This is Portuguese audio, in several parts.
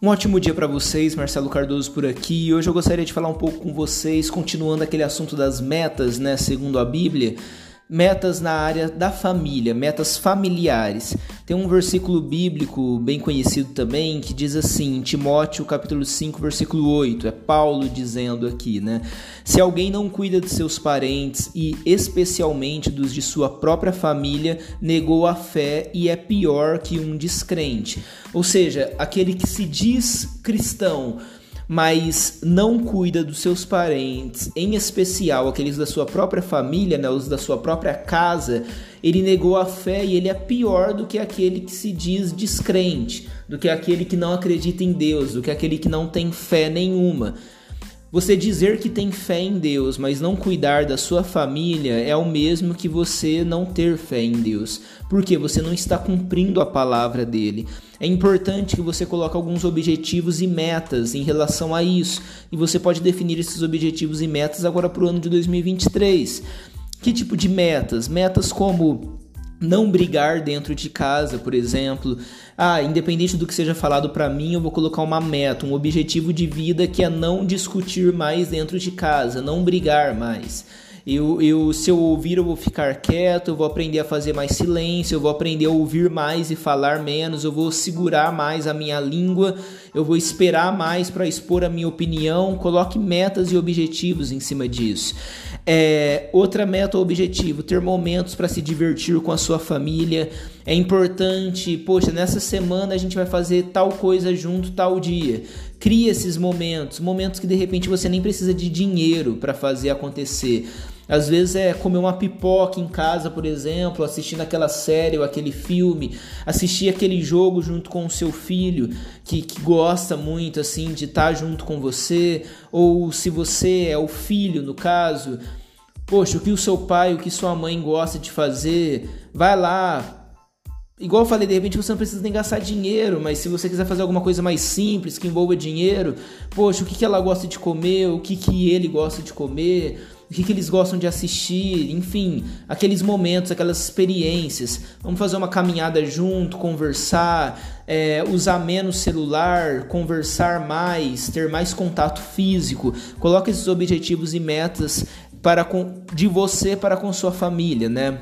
Um ótimo dia para vocês, Marcelo Cardoso por aqui. Hoje eu gostaria de falar um pouco com vocês, continuando aquele assunto das metas, né, segundo a Bíblia metas na área da família, metas familiares. Tem um versículo bíblico bem conhecido também que diz assim, Timóteo capítulo 5, versículo 8, é Paulo dizendo aqui, né? Se alguém não cuida de seus parentes e especialmente dos de sua própria família, negou a fé e é pior que um descrente. Ou seja, aquele que se diz cristão, mas não cuida dos seus parentes, em especial aqueles da sua própria família, né, os da sua própria casa, ele negou a fé e ele é pior do que aquele que se diz descrente, do que aquele que não acredita em Deus, do que aquele que não tem fé nenhuma. Você dizer que tem fé em Deus, mas não cuidar da sua família é o mesmo que você não ter fé em Deus, porque você não está cumprindo a palavra dele. É importante que você coloque alguns objetivos e metas em relação a isso, e você pode definir esses objetivos e metas agora para o ano de 2023. Que tipo de metas? Metas como não brigar dentro de casa, por exemplo. Ah, independente do que seja falado para mim, eu vou colocar uma meta, um objetivo de vida que é não discutir mais dentro de casa, não brigar mais. Eu, eu, se eu ouvir, eu vou ficar quieto, eu vou aprender a fazer mais silêncio, eu vou aprender a ouvir mais e falar menos, eu vou segurar mais a minha língua, eu vou esperar mais para expor a minha opinião. Coloque metas e objetivos em cima disso. É, outra meta ou objetivo: ter momentos para se divertir com a sua família. É importante, poxa, nessa semana a gente vai fazer tal coisa junto tal dia. Cria esses momentos, momentos que de repente você nem precisa de dinheiro para fazer acontecer. Às vezes é comer uma pipoca em casa, por exemplo, assistindo aquela série ou aquele filme, assistir aquele jogo junto com o seu filho que, que gosta muito assim de estar junto com você, ou se você é o filho, no caso, poxa, o que o seu pai, o que sua mãe gosta de fazer, vai lá, Igual eu falei, de repente você não precisa nem gastar dinheiro, mas se você quiser fazer alguma coisa mais simples, que envolva dinheiro, poxa, o que, que ela gosta de comer, o que, que ele gosta de comer, o que, que eles gostam de assistir, enfim, aqueles momentos, aquelas experiências. Vamos fazer uma caminhada junto, conversar, é, usar menos celular, conversar mais, ter mais contato físico. Coloque esses objetivos e metas para com, de você para com sua família, né?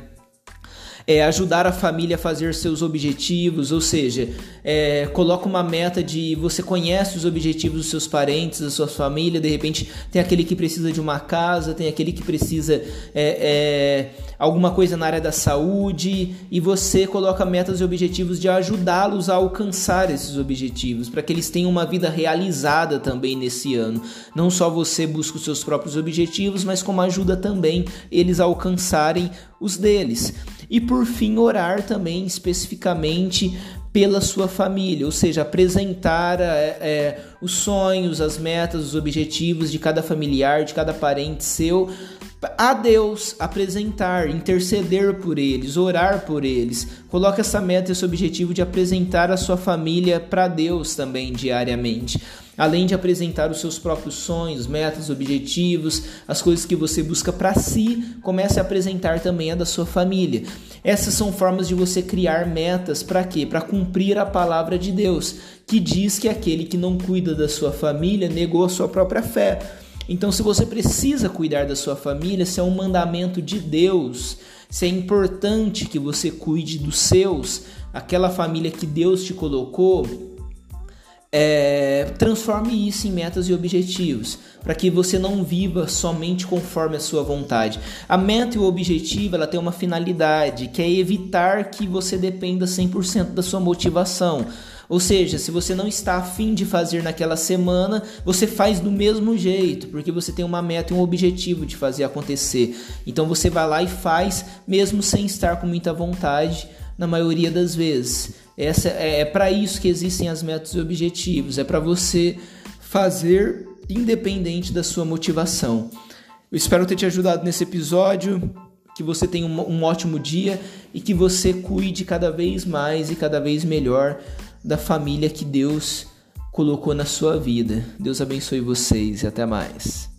É, ajudar a família a fazer seus objetivos, ou seja, é, coloca uma meta de você conhece os objetivos dos seus parentes, da sua família, de repente tem aquele que precisa de uma casa, tem aquele que precisa é, é alguma coisa na área da saúde e você coloca metas e objetivos de ajudá-los a alcançar esses objetivos, para que eles tenham uma vida realizada também nesse ano. Não só você busca os seus próprios objetivos, mas como ajuda também eles a alcançarem os deles. E por fim, orar também especificamente pela sua família, ou seja, apresentar é, é, os sonhos, as metas, os objetivos de cada familiar, de cada parente seu a Deus, apresentar, interceder por eles, orar por eles. Coloque essa meta, esse objetivo de apresentar a sua família para Deus também diariamente. Além de apresentar os seus próprios sonhos, metas, objetivos, as coisas que você busca para si, comece a apresentar também a da sua família. Essas são formas de você criar metas para quê? Para cumprir a palavra de Deus, que diz que aquele que não cuida da sua família negou a sua própria fé. Então, se você precisa cuidar da sua família, se é um mandamento de Deus, se é importante que você cuide dos seus, aquela família que Deus te colocou, é, transforme isso em metas e objetivos, para que você não viva somente conforme a sua vontade. A meta e o objetivo ela tem uma finalidade, que é evitar que você dependa 100% da sua motivação. Ou seja, se você não está afim de fazer naquela semana, você faz do mesmo jeito, porque você tem uma meta e um objetivo de fazer acontecer. Então você vai lá e faz, mesmo sem estar com muita vontade, na maioria das vezes. Essa é, é para isso que existem as metas e objetivos, é para você fazer independente da sua motivação. Eu espero ter te ajudado nesse episódio que você tenha um, um, ótimo dia e que você cuide cada vez mais e cada vez melhor da família que Deus colocou na sua vida. Deus abençoe vocês e até mais.